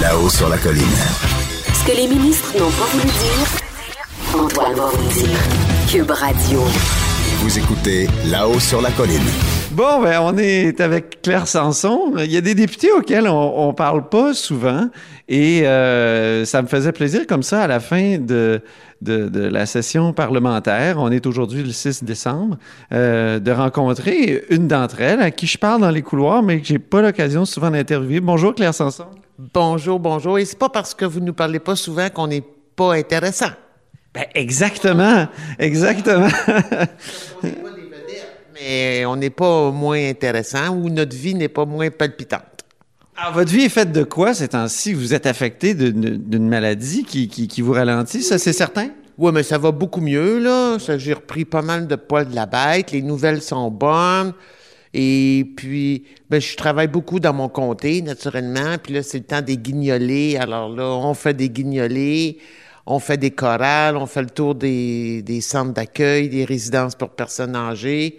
Là-haut sur la colline. Ce que les ministres n'ont pas voulu dire, Antoine va vous dire. Cube Radio. Vous écoutez Là-haut sur la colline. Bon, ben, on est avec Claire Sanson. Il y a des députés auxquels on, on parle pas souvent et euh, ça me faisait plaisir comme ça à la fin de, de, de la session parlementaire. On est aujourd'hui le 6 décembre euh, de rencontrer une d'entre elles à qui je parle dans les couloirs, mais que j'ai pas l'occasion souvent d'interviewer. Bonjour Claire Sanson. Bonjour, bonjour. Et c'est pas parce que vous nous parlez pas souvent qu'on n'est pas intéressant. Ben, exactement, exactement. Mais on n'est pas moins intéressant ou notre vie n'est pas moins palpitante. Alors, votre vie est faite de quoi ces temps-ci? Vous êtes affecté d'une maladie qui, qui, qui vous ralentit, ça c'est certain? Oui, mais ça va beaucoup mieux, là. J'ai repris pas mal de poids de la bête. Les nouvelles sont bonnes. Et puis, ben, je travaille beaucoup dans mon comté, naturellement. Puis là, c'est le temps des guignolés. Alors là, on fait des guignolés, on fait des chorales, on fait le tour des, des centres d'accueil, des résidences pour personnes âgées.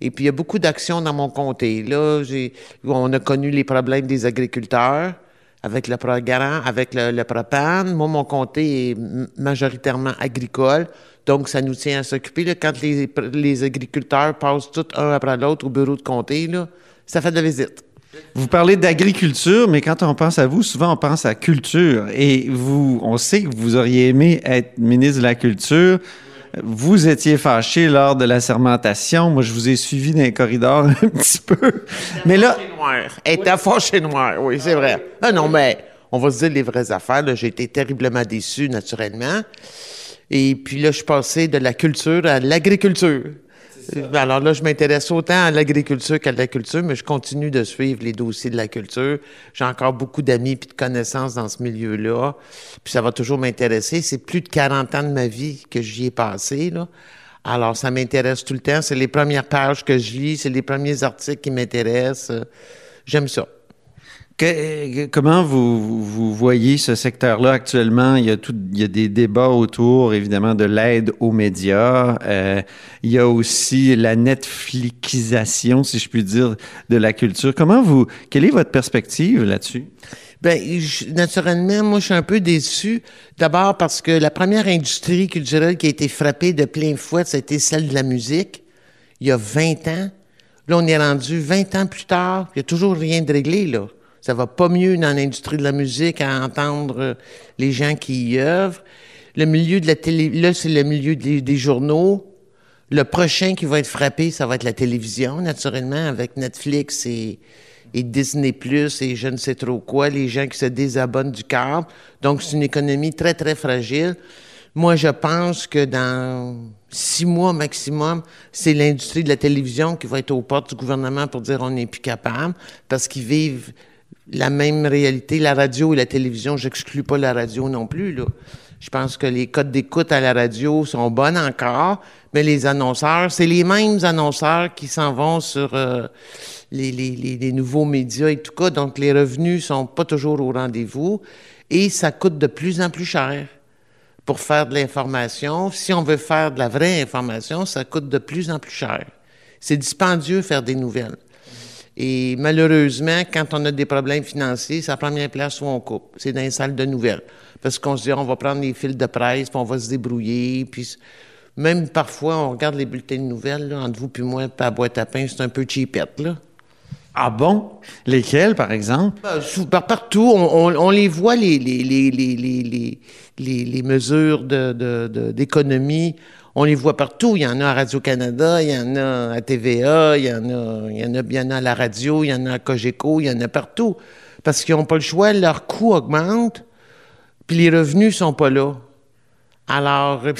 Et puis, il y a beaucoup d'actions dans mon comté. Là, j'ai, on a connu les problèmes des agriculteurs avec le programme, avec le, le propane. Moi, mon comté est majoritairement agricole. Donc, ça nous tient à s'occuper. Quand les, les agriculteurs passent tout un après l'autre au bureau de comté, là, ça fait de la visite. Vous parlez d'agriculture, mais quand on pense à vous, souvent on pense à culture. Et vous, on sait que vous auriez aimé être ministre de la Culture. Vous étiez fâché lors de la sermentation. Moi, je vous ai suivi dans les corridors un petit peu. Mais là. Elle était fâchée noir, oui, c'est vrai. Ah non, mais on va se dire les vraies affaires. J'ai été terriblement déçu, naturellement. Et puis là, je suis passé de la culture à l'agriculture. Euh, Alors là, je m'intéresse autant à l'agriculture qu'à la culture, mais je continue de suivre les dossiers de la culture. J'ai encore beaucoup d'amis et de connaissances dans ce milieu-là. Puis ça va toujours m'intéresser. C'est plus de 40 ans de ma vie que j'y ai passé, là. Alors, ça m'intéresse tout le temps. C'est les premières pages que je lis, c'est les premiers articles qui m'intéressent. J'aime ça. Comment vous, vous- voyez ce secteur-là actuellement? Il y, a tout, il y a des débats autour, évidemment, de l'aide aux médias. Euh, il y a aussi la Netflixisation, si je puis dire, de la culture. Comment vous, quelle est votre perspective là-dessus? Ben, je- naturellement, moi, je suis un peu déçu. D'abord parce que la première industrie culturelle qui a été frappée de plein fouet, c'était celle de la musique, il y a 20 ans. Là, on est rendu 20 ans plus tard, il n'y a toujours rien de réglé, là. Ça va pas mieux dans l'industrie de la musique à entendre euh, les gens qui y œuvrent. Le milieu de la télé, là, c'est le milieu des, journaux. Le prochain qui va être frappé, ça va être la télévision, naturellement, avec Netflix et, et Disney Plus et je ne sais trop quoi, les gens qui se désabonnent du câble. Donc, c'est une économie très, très fragile. Moi, je pense que dans six mois maximum, c'est l'industrie de la télévision qui va être aux portes du gouvernement pour dire on n'est plus capable parce qu'ils vivent la même réalité. La radio et la télévision, j'exclus pas la radio non plus, là. Je pense que les codes d'écoute à la radio sont bonnes encore, mais les annonceurs, c'est les mêmes annonceurs qui s'en vont sur euh, les, les, nouveaux médias et tout cas. Donc, les revenus sont pas toujours au rendez-vous et ça coûte de plus en plus cher pour faire de l'information. Si on veut faire de la vraie information, ça coûte de plus en plus cher. C'est dispendieux faire des nouvelles. Et malheureusement, quand on a des problèmes financiers, c'est la première place où on coupe. C'est dans les salles de nouvelles. Parce qu'on se dit, on va prendre les fils de presse, puis on va se débrouiller. Puis même parfois, on regarde les bulletins de nouvelles, là, entre vous puis moi, puis à boîte à pain, c'est un peu cheapette, là. Ah bon? Lesquels, par exemple? Ben, sous- par- partout, on, on- on les voit, les, les, les, mesures de, de, de- d'économie. On les voit partout. Il y en a à Radio-Canada, il y en a à TVA, il y en a, il y en a, il y en a à la radio, il y en a à Cogeco, il y en a partout. Parce qu'ils n'ont pas le choix, leurs coûts augmentent, puis les revenus sont pas là. Alors, euh,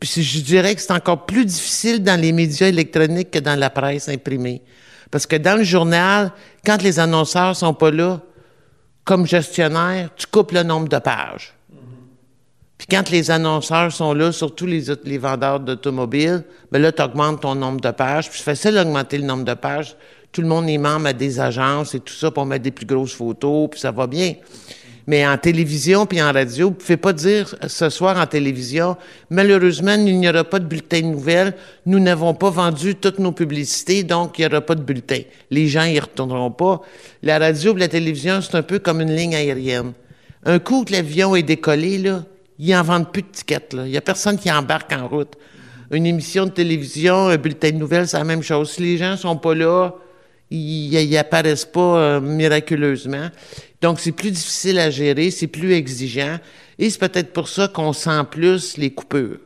je dirais que c'est encore plus difficile dans les médias électroniques que dans la presse imprimée. Parce que dans le journal, quand les annonceurs sont pas là, comme gestionnaire, tu coupes le nombre de pages. Puis quand les annonceurs sont là, surtout les, les vendeurs d'automobiles, ben là, tu augmentes ton nombre de pages. Puis c'est facile d'augmenter le nombre de pages. Tout le monde est membre à des agences et tout ça pour mettre des plus grosses photos, puis ça va bien. Mais en télévision puis en radio, vous ne pouvez pas dire ce soir en télévision, malheureusement, il n'y aura pas de bulletin de nouvelles. Nous n'avons pas vendu toutes nos publicités, donc il n'y aura pas de bulletin. Les gens y retourneront pas. La radio et la télévision, c'est un peu comme une ligne aérienne. Un coup que l'avion est décollé, là, ils n'en vendent plus de tickets. Il n'y a personne qui embarque en route. Une émission de télévision, un bulletin de nouvelles, c'est la même chose. Si les gens sont pas là, ils n'apparaissent pas euh, miraculeusement. Donc, c'est plus difficile à gérer, c'est plus exigeant. Et c'est peut-être pour ça qu'on sent plus les coupures.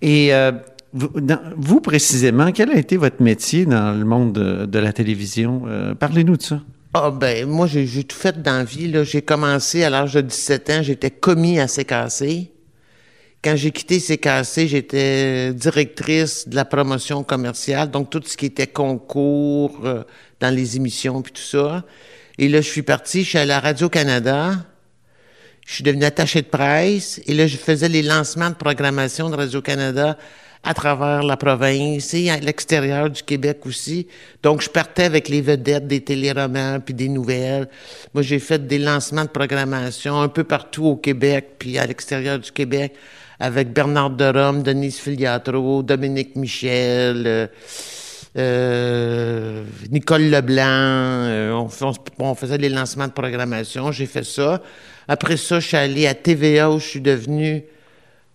Et euh, vous, vous, précisément, quel a été votre métier dans le monde de, la télévision? Euh, parlez-nous de ça. Ah ben moi j'ai tout fait dans la vie. J'ai commencé à l'âge de 17 ans, j'étais commis à CKC. Quand j'ai quitté CKC, j'étais directrice de la promotion commerciale, donc tout ce qui était concours euh, dans les émissions puis tout ça. Et là, je suis parti, je suis à Radio-Canada. Je suis devenu attaché de presse. Et là, je faisais les lancements de programmation de Radio-Canada à travers la province et à l'extérieur du Québec aussi. Donc, je partais avec les vedettes des téléromans puis des nouvelles. Moi, j'ai fait des lancements de programmation un peu partout au Québec puis à l'extérieur du Québec avec Bernard de Rome, Denise Filiatro, Dominique Michel, euh, euh Nicole Leblanc. Euh, on, on, faisait des lancements de programmation. J'ai fait ça. Après ça, je suis allé à TVA où je suis devenu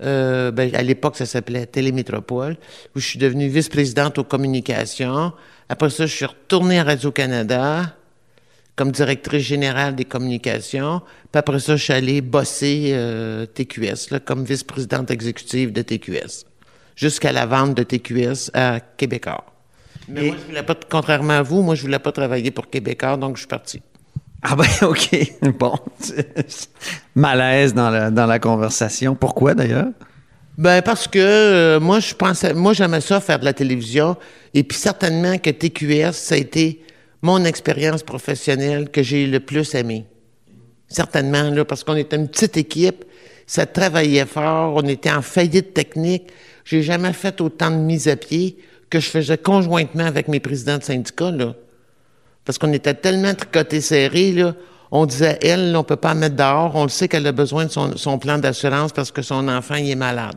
euh, ben, à l'époque, ça s'appelait Télémétropole, où je suis devenue vice-présidente aux communications. Après ça, je suis retournée à Radio-Canada comme directrice générale des communications. Puis après ça, je suis allée bosser euh, TQS, là, comme vice-présidente exécutive de TQS, jusqu'à la vente de TQS à Québécois. Mais moi, je voulais pas, contrairement à vous, moi, je voulais pas travailler pour Québécois, donc je suis parti. Ah ben OK. Bon. Malaise dans la, dans la conversation. Pourquoi d'ailleurs? Ben parce que euh, moi je pensais moi j'aimais ça faire de la télévision et puis certainement que TQS ça a été mon expérience professionnelle que j'ai le plus aimé. Certainement là parce qu'on était une petite équipe, ça travaillait fort, on était en faillite technique. J'ai jamais fait autant de mise à pied que je faisais conjointement avec mes présidents de syndicats là. Parce qu'on était tellement tricotés serrés, là. On disait, elle, on peut pas mettre dehors. On le sait qu'elle a besoin de son, plan d'assurance parce que son enfant, il est malade.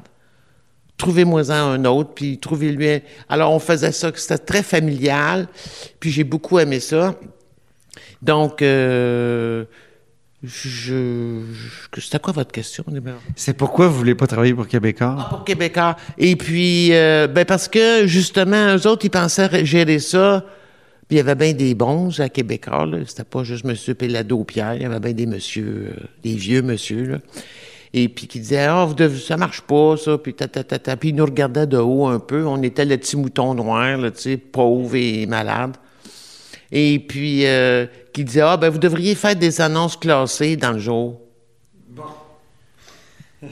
Trouvez-moi-en un autre, puis trouvez-lui. Alors, on faisait ça, c'était très familial, puis j'ai beaucoup aimé ça. Donc, euh, je, c'était quoi votre question, C'est pourquoi vous voulez pas travailler pour Québécois? Ah, pour Québécois. Et puis, euh, ben parce que, justement, eux autres, ils pensaient gérer ça puis il y avait bien des bons à Québécois, là. C'était pas juste M. Pellado-Pierre. Il y avait bien des monsieur, euh, des vieux monsieur, là. Et puis qui disaient, ah, oh, ça marche pas, ça. Puis ta, ta, ta, Puis ils nous regardaient de haut un peu. On était le petit mouton noir, là, tu sais, pauvre et malade. Et puis, euh, qui disaient, ah, ben, vous devriez faire des annonces classées dans le jour. Bon.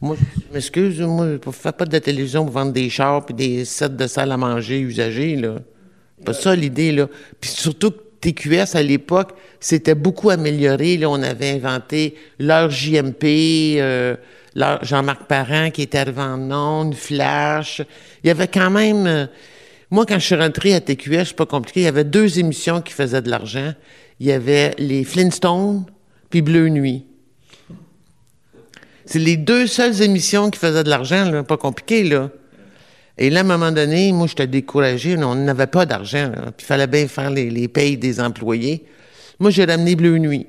moi, je m'excuse, moi, je fais pas de la télévision pour vendre des chars puis des sets de salle à manger usagés, là. Pas ça l'idée, là. Puis surtout que TQS, à l'époque, c'était beaucoup amélioré. Là, on avait inventé leur JMP, euh, Jean-Marc Parent qui était arrivé en Flash. Il y avait quand même... Euh, moi, quand je suis rentré à TQS, c'est pas compliqué, il y avait deux émissions qui faisaient de l'argent. Il y avait les Flintstones puis Bleu Nuit. C'est les deux seules émissions qui faisaient de l'argent, là, pas compliqué, là. Et là, à un moment donné, moi, j'étais découragé. On n'avait pas d'argent. Puis il fallait bien faire les, les payes des employés. Moi, j'ai ramené Bleu Nuit.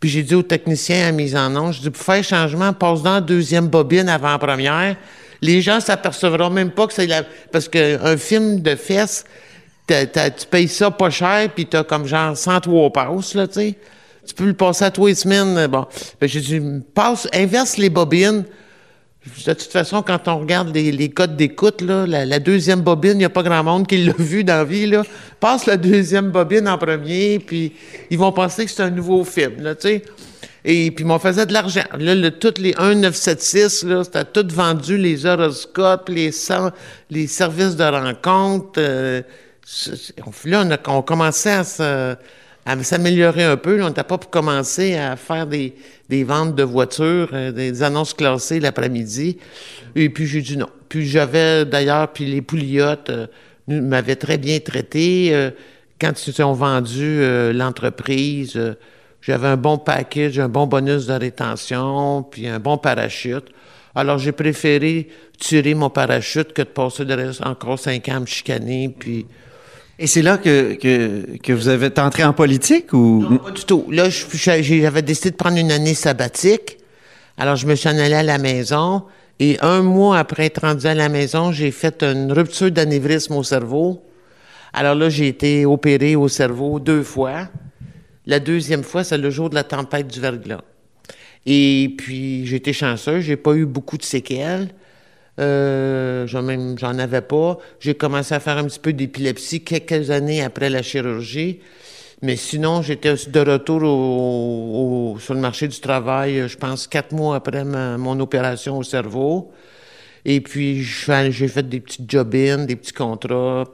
Puis j'ai dit au technicien à mise en onde, je dis, pour faire changement, passe dans la deuxième bobine avant première. Les gens s'apercevront même pas que c'est la... Parce qu'un film de fesses, tu payes ça pas cher, puis t'as comme genre 103 passes, là, tu sais. Tu peux le passer à trois semaines. Bon. Ben, j'ai dit, passe, inverse les bobines de toute façon, quand on regarde les, codes d'écoute, la, deuxième bobine, il n'y a pas grand monde qui l'a vu dans la vie. Là. Passe la deuxième bobine en premier, puis ils vont penser que c'est un nouveau film. Là, Et puis, on faisait de l'argent. Là, le, toutes les 1976, là, c'était tout vendu, les horoscopes, les, les services de rencontre. Euh, là, on, a, on commençait à se à s'améliorer un peu. on n'était pas pour commencer à faire des, des ventes de voitures, euh, des annonces classées l'après-midi. Et puis j'ai dit non. Puis j'avais d'ailleurs, puis les pouliottes euh, m'avaient très bien traité. Euh, quand ils ont vendu l'entreprise, j'avais un bon package, un bon bonus de rétention, puis un bon parachute. Alors j'ai préféré tirer mon parachute que de passer de encore cinq ans à me chicaner, puis Et c'est là que, que, vous avez entré en politique ou? Non, pas du tout. Là, j'avais décidé de prendre une année sabbatique. Alors, je me suis en allé à la maison. Et un mois après être rendu à la maison, j'ai fait une rupture d'anévrisme au cerveau. Alors là, j'ai été opéré au cerveau deux fois. La deuxième fois, c'est le jour de la tempête du verglas. Et puis, j'ai été chanceux. J'ai pas eu beaucoup de séquelles. Euh, j'en avais pas. J'ai commencé à faire un petit peu d'épilepsie quelques années après la chirurgie. Mais sinon, j'étais de retour au- sur le marché du travail, euh, je pense, quatre mois après ma- mon opération au cerveau. Et puis, j'ai fait des petits job-ins, des petits contrats.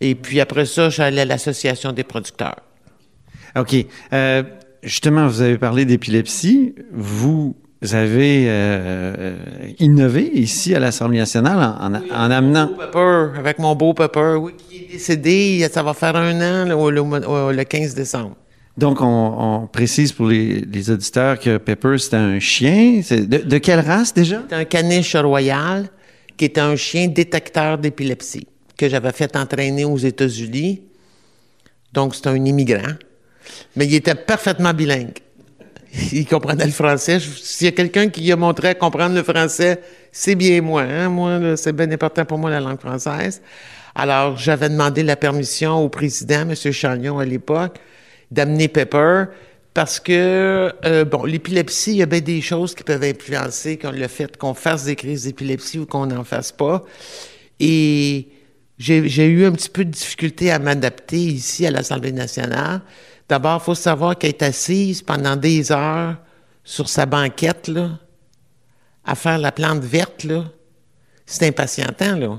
Et puis après ça, j'allais à l'Association des producteurs. OK. Euh, justement, vous avez parlé d'épilepsie. Vous avez euh, euh, innové ici à l'Assemblée nationale en, en- en amenant... Pepper, avec mon beau Pepper, oui, qui est décédé, ça va faire un an, le, mois- au- le 15 décembre. Donc, on, on précise pour les, les auditeurs que Pepper, c'était un chien. C'est De, de quelle race déjà? C'est un caniche royal qui était un chien détecteur d'épilepsie que j'avais fait entraîner aux États-Unis. Donc, c'est un immigrant. Mais il était parfaitement bilingue. Il comprenait le français. S'il y a quelqu'un qui a montré à comprendre le français, c'est bien moi. Hein? Moi, c'est bien important pour moi la langue française. Alors, j'avais demandé la permission au président, M. Chagnon, à l'époque, d'amener Pepper parce que, euh, bon, l'épilepsie, il y a bien des choses qui peuvent influencer comme le fait qu'on fasse des crises d'épilepsie ou qu'on n'en fasse pas. Et j'ai eu un petit peu de difficulté à m'adapter ici à l'Assemblée nationale. D'abord, il faut savoir qu'elle est assise pendant des heures sur sa banquette, là, à faire la plante verte, là. C'est impatientant, là.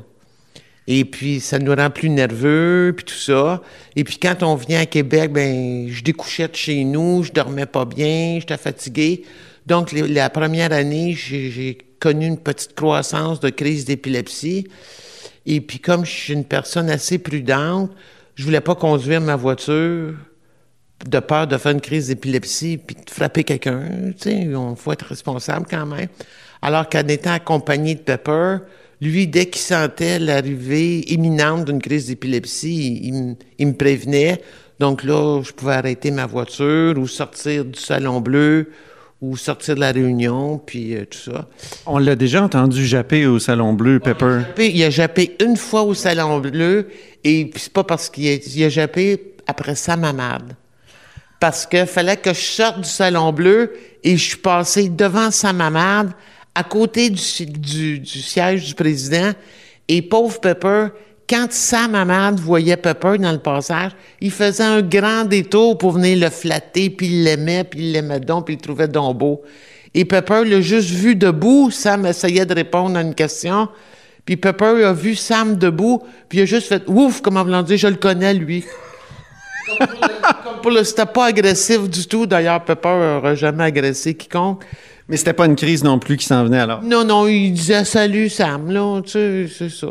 Et puis, ça nous rend plus nerveux, puis tout ça. Et puis, quand on vient à Québec, ben, je découchais de chez nous, je dormais pas bien, j'étais fatigué. Donc, la première année, j'ai j'ai connu une petite croissance de crise d'épilepsie. Et puis, comme je suis une personne assez prudente, je voulais pas conduire ma voiture de peur de faire une crise d'épilepsie puis de frapper quelqu'un. Tu sais, il faut être responsable quand même. Alors qu'en étant accompagné de Pepper, lui, dès qu'il sentait l'arrivée imminente d'une crise d'épilepsie, il, il me- prévenait. Donc là, je pouvais arrêter ma voiture ou sortir du salon bleu ou sortir de la réunion, puis euh, tout ça. On l'a déjà entendu japper au Salon Bleu, Pepper. Il a jappé une fois au Salon Bleu, et c'est pas parce qu'il a, il a jappé après sa mamade. Parce que fallait que je sorte du Salon Bleu, et je suis passé devant sa mamade, à côté du, si- du, du siège du président, et pauvre Pepper, quand sa mamade voyait Pepper dans le passage, il faisait un grand détour pour venir le flatter, puis il l'aimait, puis il l'aimait donc, puis il trouvait donc beau. Et Pepper l'a juste vu debout. Sam essayait de répondre à une question. Puis Pepper a vu Sam debout, puis il a juste fait ouf, comment voulant dire, je le connais, lui. Comme pour le- C'était pas agressif du tout. D'ailleurs, Pepper n'aurait jamais agressé quiconque. Mais c'était pas une crise non plus qui s'en venait alors. Non, non, il disait salut Sam, là, tu sais, c'est ça.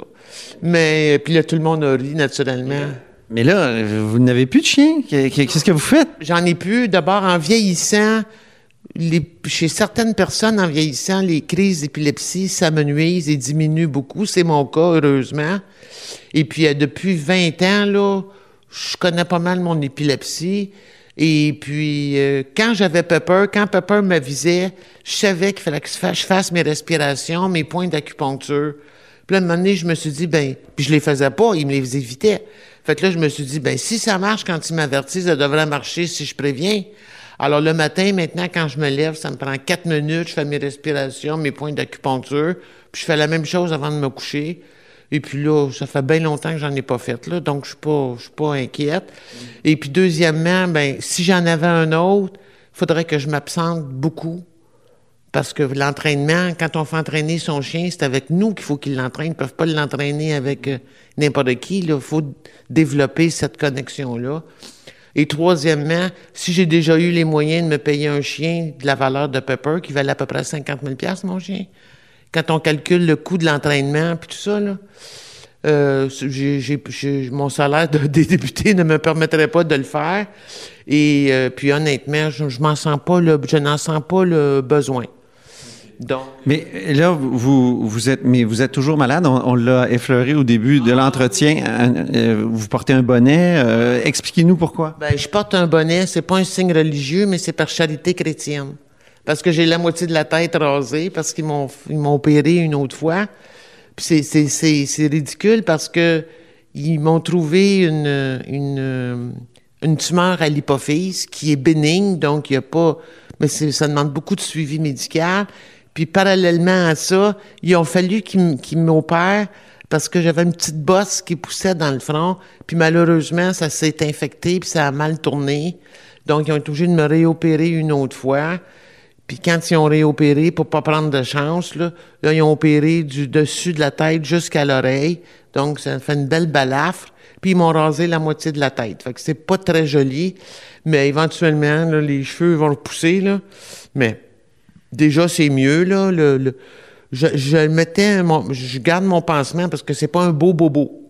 Mais, puis là, tout le monde a ri, naturellement. Mais là, vous n'avez plus de chien? Qu'est- Qu'est-ce que vous faites? J'en ai plus. D'abord, en vieillissant, les- chez certaines personnes, en vieillissant, les crises d'épilepsie s'amenuisent et diminuent beaucoup. C'est mon cas, heureusement. Et puis, euh, depuis 20 ans, là, je connais pas mal mon épilepsie. Et puis, euh, quand j'avais Pepper, quand Pepper m'avisait, je savais qu'il fallait que je fasse, mes respirations, mes points d'acupuncture. Puis là, un moment donné, je me suis dit, ben, puis je les faisais pas, il me les évitait. Fait que là, je me suis dit, ben, si ça marche quand il m'avertit, ça devrait marcher si je préviens. Alors, le matin, maintenant, quand je me lève, ça me prend quatre minutes, je fais mes respirations, mes points d'acupuncture, puis je fais la même chose avant de me coucher. Et puis là, ça fait bien longtemps que j'en ai pas fait, là, donc je suis pas, suis pas inquiète. Et puis, deuxièmement, ben, si j'en avais un autre, il faudrait que je m'absente beaucoup. Parce que l'entraînement, quand on fait entraîner son chien, c'est avec nous qu'il faut qu'il l'entraîne. Ils ne peuvent pas l'entraîner avec euh, n'importe qui. Il faut développer cette connexion-là. Et troisièmement, si j'ai déjà eu les moyens de me payer un chien de la valeur de Pepper, qui valait à peu près 50 000 mon chien, quand on calcule le coût de l'entraînement puis tout ça, là, euh, mon salaire de, des députés ne me permettrait pas de le faire. Et euh, puis honnêtement, je, je m'en sens pas le, je n'en sens pas le besoin. Donc, Mais là, vous, vous êtes, mais vous êtes toujours malade. On, on l'a effleuré au début de l'entretien. Euh, Vous portez un bonnet. Expliquez-nous pourquoi. ben, je porte un bonnet, c'est pas un signe religieux, mais c'est par charité chrétienne. Parce que j'ai la moitié de la tête rasée, parce qu'ils m'ont, ils m'ont opéré une autre fois. C'est, c'est, c'est, ridicule parce que ils m'ont trouvé une, une, une tumeur à l'hypophyse qui est bénigne, donc il y a pas, mais ça demande beaucoup de suivi médical. Puis parallèlement à ça, il a fallu qu'ils, qu'ils m'opèrent parce que j'avais une petite bosse qui poussait dans le front. Puis malheureusement, ça s'est infecté puis ça a mal tourné. Donc, ils ont été obligés de me réopérer une autre fois. Puis quand ils ont réopéré, pour pas prendre de chance, là, là, ils ont opéré du dessus de la tête jusqu'à l'oreille. Donc, ça fait une belle balafre. Puis ils m'ont rasé la moitié de la tête. Fait que c'est pas très joli. Mais éventuellement, là, les cheveux vont repousser, là. Mais déjà, c'est mieux, là. Le, je, je mettais, mon- je garde mon pansement parce que c'est pas un beau bobo.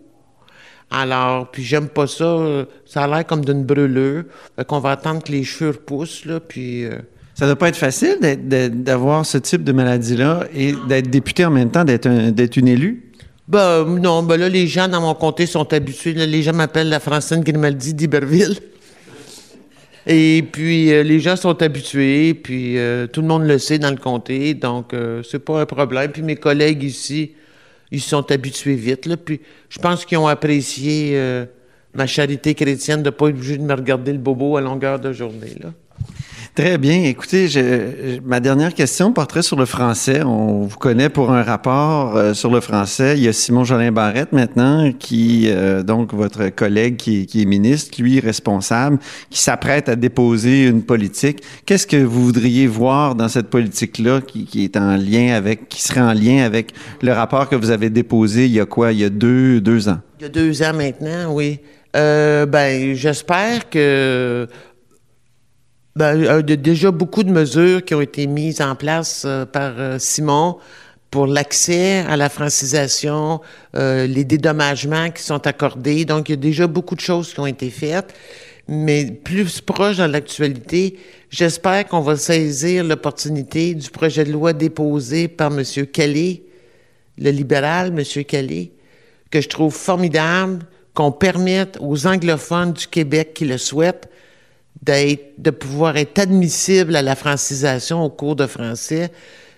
Alors, puis j'aime pas ça. Ça a l'air comme d'une brûlure. Fait qu'on va attendre que les cheveux repoussent, là, puis... euh, Ça doit pas être facile d'avoir ce type de maladie-là et d'être député en même temps, d'être un- d'être une élue? Ben non, ben là, les gens dans mon comté sont habitués. les gens m'appellent la Francine Grimaldi d'Iberville. Et puis, euh, les gens sont habitués, puis euh, tout le monde le sait dans le comté, donc euh, c'est pas un problème. Puis mes collègues ici, ils sont habitués vite. Puis je pense qu'ils ont apprécié euh, ma charité chrétienne de pas être obligé de me regarder le bobo à longueur de journée, là. Très bien. Écoutez, je- ma dernière question porterait sur le français. On vous connaît pour un rapport euh, sur le français. Il y a Simon Jolin Barrette maintenant, qui, euh, donc votre collègue qui, qui est ministre, lui responsable, qui s'apprête à déposer une politique. Qu'est-ce que vous voudriez voir dans cette politique-là qui, qui est en lien avec, qui serait en lien avec le rapport que vous avez déposé il y a quoi, il y a deux, deux ans? Il y a deux ans maintenant, oui. Euh, ben, j'espère que ben, euh, il y a déjà beaucoup de mesures qui ont été mises en place euh, par euh, Simon pour l'accès à la francisation, euh, les dédommagements qui sont accordés. Donc, il y a déjà beaucoup de choses qui ont été faites. Mais plus proche dans l'actualité, j'espère qu'on va saisir l'opportunité du projet de loi déposé par M. Kelly, le libéral, M. Kelly, que je trouve formidable qu'on permette aux anglophones du Québec qui le souhaitent de pouvoir être admissibles à la francisation au cours de français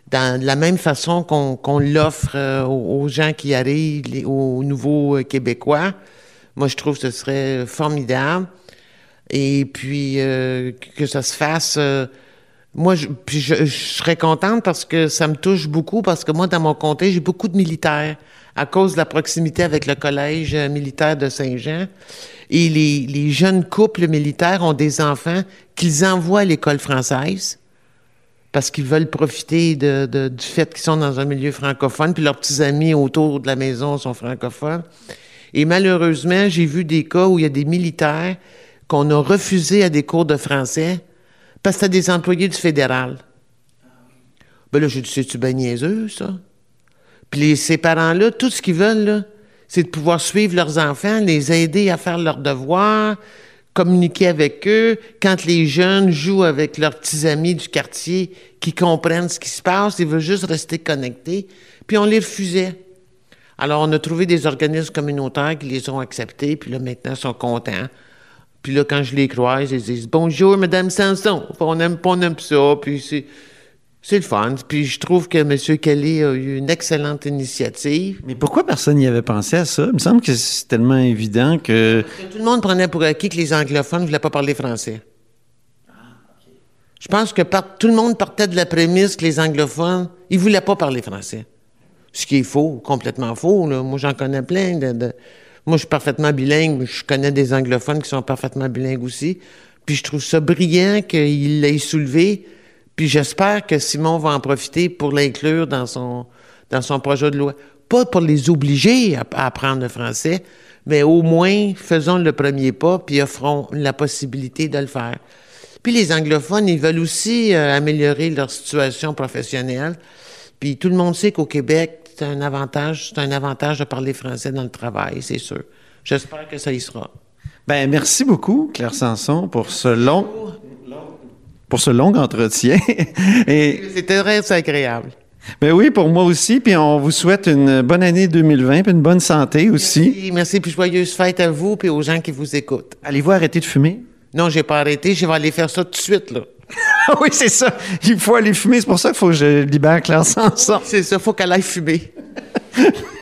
dans la même façon qu'on, l'offre euh, aux, gens qui arrivent, aux nouveaux euh, Québécois. Moi, je trouve que ce serait formidable. Et puis, euh, que ça se fasse... moi, je, je serais contente parce que ça me touche beaucoup, parce que moi, dans mon comté, j'ai beaucoup de militaires à cause de la proximité avec le collège euh, militaire de Saint-Jean. Et les, jeunes couples militaires ont des enfants qu'ils envoient à l'école française parce qu'ils veulent profiter du fait qu'ils sont dans un milieu francophone, puis leurs petits amis autour de la maison sont francophones. Et malheureusement, j'ai vu des cas où il y a des militaires qu'on a refusé à des cours de français parce que c'était des employés du fédéral. Ben là, j'ai dit, c'est-tu bien niaiseux, ça? Puis ces parents-là, tout ce qu'ils veulent, c'est de pouvoir suivre leurs enfants, les aider à faire leurs devoirs, communiquer avec eux. Quand les jeunes jouent avec leurs petits amis du quartier qui comprennent ce qui se passe, ils veulent juste rester connectés. Puis on les refusait. Alors, on a trouvé des organismes communautaires qui les ont acceptés, puis là, maintenant, ils sont contents. Puis là, quand je les croise, ils disent Bonjour, Madame Sanson. On aime pas, on aime ça. Puis c'est, c'est le fun. Puis je trouve que M. Kelly a eu une excellente initiative. Mais pourquoi personne n'y avait pensé à ça? Il me semble que c'est tellement évident que... Tout le monde prenait pour acquis que les anglophones ne voulaient pas parler français. Je pense que par- tout le monde partait de la prémisse que les anglophones, ils voulaient pas parler français. Ce qui est faux, complètement faux. là. Moi, j'en connais plein. De, de- Moi, je suis parfaitement bilingue. Je connais des anglophones qui sont parfaitement bilingues aussi. Puis je trouve ça brillant qu'il l'ait soulevé. Puis j'espère que Simon va en profiter pour l'inclure dans son, dans son projet de loi. Pas pour les obliger à, apprendre le français, mais au moins faisons le premier pas puis offrons la possibilité de le faire. Puis les anglophones, ils veulent aussi euh, améliorer leur situation professionnelle. Puis tout le monde sait qu'au Québec, c'est un avantage, c'est un avantage de parler français dans le travail, c'est sûr. J'espère que ça y sera. Ben, merci beaucoup, Claire Sanson, pour ce long, pour ce long entretien. Et C'était très agréable. ben oui, pour moi aussi. Puis on vous souhaite une bonne année 2020, puis une bonne santé aussi. Merci, merci, puis joyeuses fêtes à vous et aux gens qui vous écoutent. Allez-vous arrêter de fumer? Non, j'ai pas arrêté, je vais aller faire ça tout de suite, là. Ah oui, c'est ça. Il faut aller fumer. C'est pour ça qu'il faut que je libère Claire Sanson. C'est ça, faut qu'elle aille fumer.